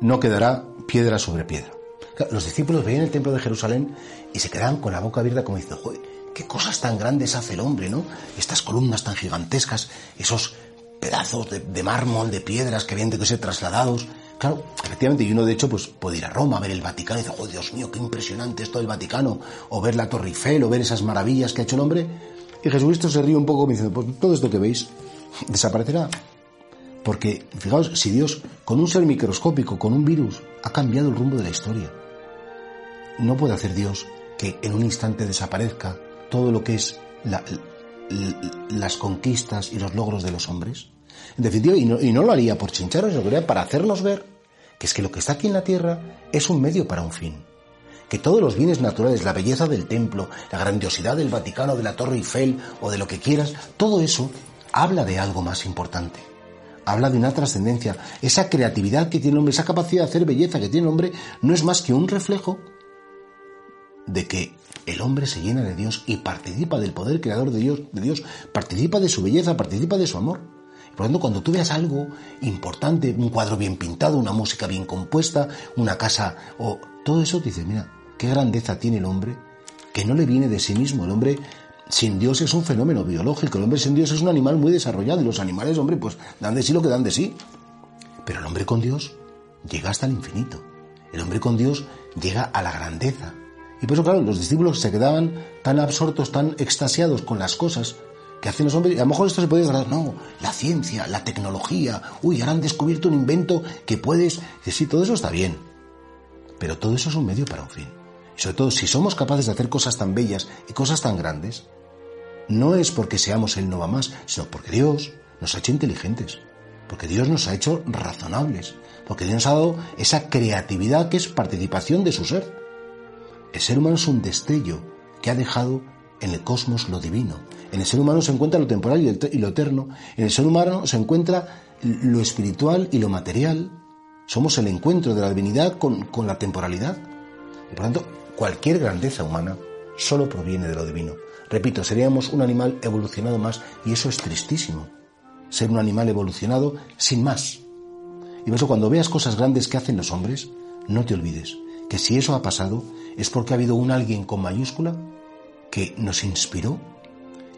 no quedará piedra sobre piedra. Los discípulos veían el templo de Jerusalén y se quedaban con la boca abierta como diciendo, joder, qué cosas tan grandes hace el hombre, ¿no? Estas columnas tan gigantescas, esos pedazos de, mármol, de piedras que habían de ser trasladados. Claro, efectivamente, y uno de hecho pues puede ir a Roma a ver el Vaticano y decir, oh Dios mío, qué impresionante es todo el Vaticano, o ver la Torre Eiffel, o ver esas maravillas que ha hecho el hombre. Y Jesucristo se ríe un poco diciendo, pues todo esto que veis desaparecerá porque, fijaos, si Dios, con un ser microscópico, con un virus, ha cambiado el rumbo de la historia, no puede hacer Dios que en un instante desaparezca todo lo que es las conquistas y los logros de los hombres. En definitiva, y no, lo haría por chincharos, lo haría para hacernos ver que es que lo que está aquí en la tierra es un medio para un fin. Que todos los bienes naturales, la belleza del templo, la grandiosidad del Vaticano, de la Torre Eiffel o de lo que quieras, todo eso habla de algo más importante habla de una trascendencia. Esa creatividad que tiene el hombre, esa capacidad de hacer belleza que tiene el hombre, no es más que un reflejo de que el hombre se llena de Dios y participa del poder creador de Dios, Dios, participa de su belleza, participa de su amor. Por lo tanto, cuando tú veas algo importante, un cuadro bien pintado, una música bien compuesta, una casa o todo eso, dices, mira, qué grandeza tiene el hombre, que no le viene de sí mismo. El hombre sin Dios es un fenómeno biológico. El hombre sin Dios es un animal muy desarrollado y los animales, hombre, pues dan de sí lo que dan de sí. Pero el hombre con Dios llega hasta el infinito. El hombre con Dios llega a la grandeza. Y por eso, claro, los discípulos se quedaban tan absortos, tan extasiados con las cosas que hacen los hombres. Y a lo mejor esto se puede decir, no, la ciencia, la tecnología, uy, ahora han descubierto un invento que puedes. Y sí, todo eso está bien. Pero todo eso es un medio para un fin. Y sobre todo, si somos capaces de hacer cosas tan bellas y cosas tan grandes, no es porque seamos el no va más, sino porque Dios nos ha hecho inteligentes, porque Dios nos ha hecho razonables, porque Dios nos ha dado esa creatividad que es participación de su ser. El ser humano es un destello que ha dejado en el cosmos lo divino. En el ser humano se encuentra lo temporal y lo eterno. En el ser humano se encuentra lo espiritual y lo material. Somos el encuentro de la divinidad con, la temporalidad. Y por tanto, cualquier grandeza humana solo proviene de lo divino. Repito, seríamos un animal evolucionado más y eso es tristísimo. Ser un animal evolucionado sin más. Y por eso cuando veas cosas grandes que hacen los hombres, no te olvides que si eso ha pasado es porque ha habido un alguien con mayúscula que nos inspiró,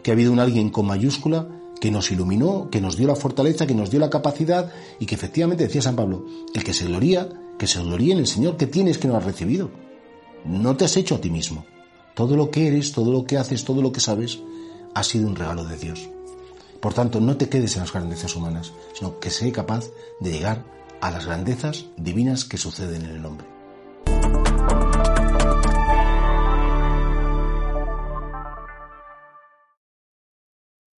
que ha habido un alguien con mayúscula que nos iluminó, que nos dio la fortaleza, que nos dio la capacidad y que efectivamente decía San Pablo, el que se gloría, que se gloríe en el Señor, que tienes que no has recibido. No te has hecho a ti mismo. Todo lo que eres, todo lo que haces, todo lo que sabes, ha sido un regalo de Dios. Por tanto, no te quedes en las grandezas humanas, sino que sé capaz de llegar a las grandezas divinas que suceden en el hombre.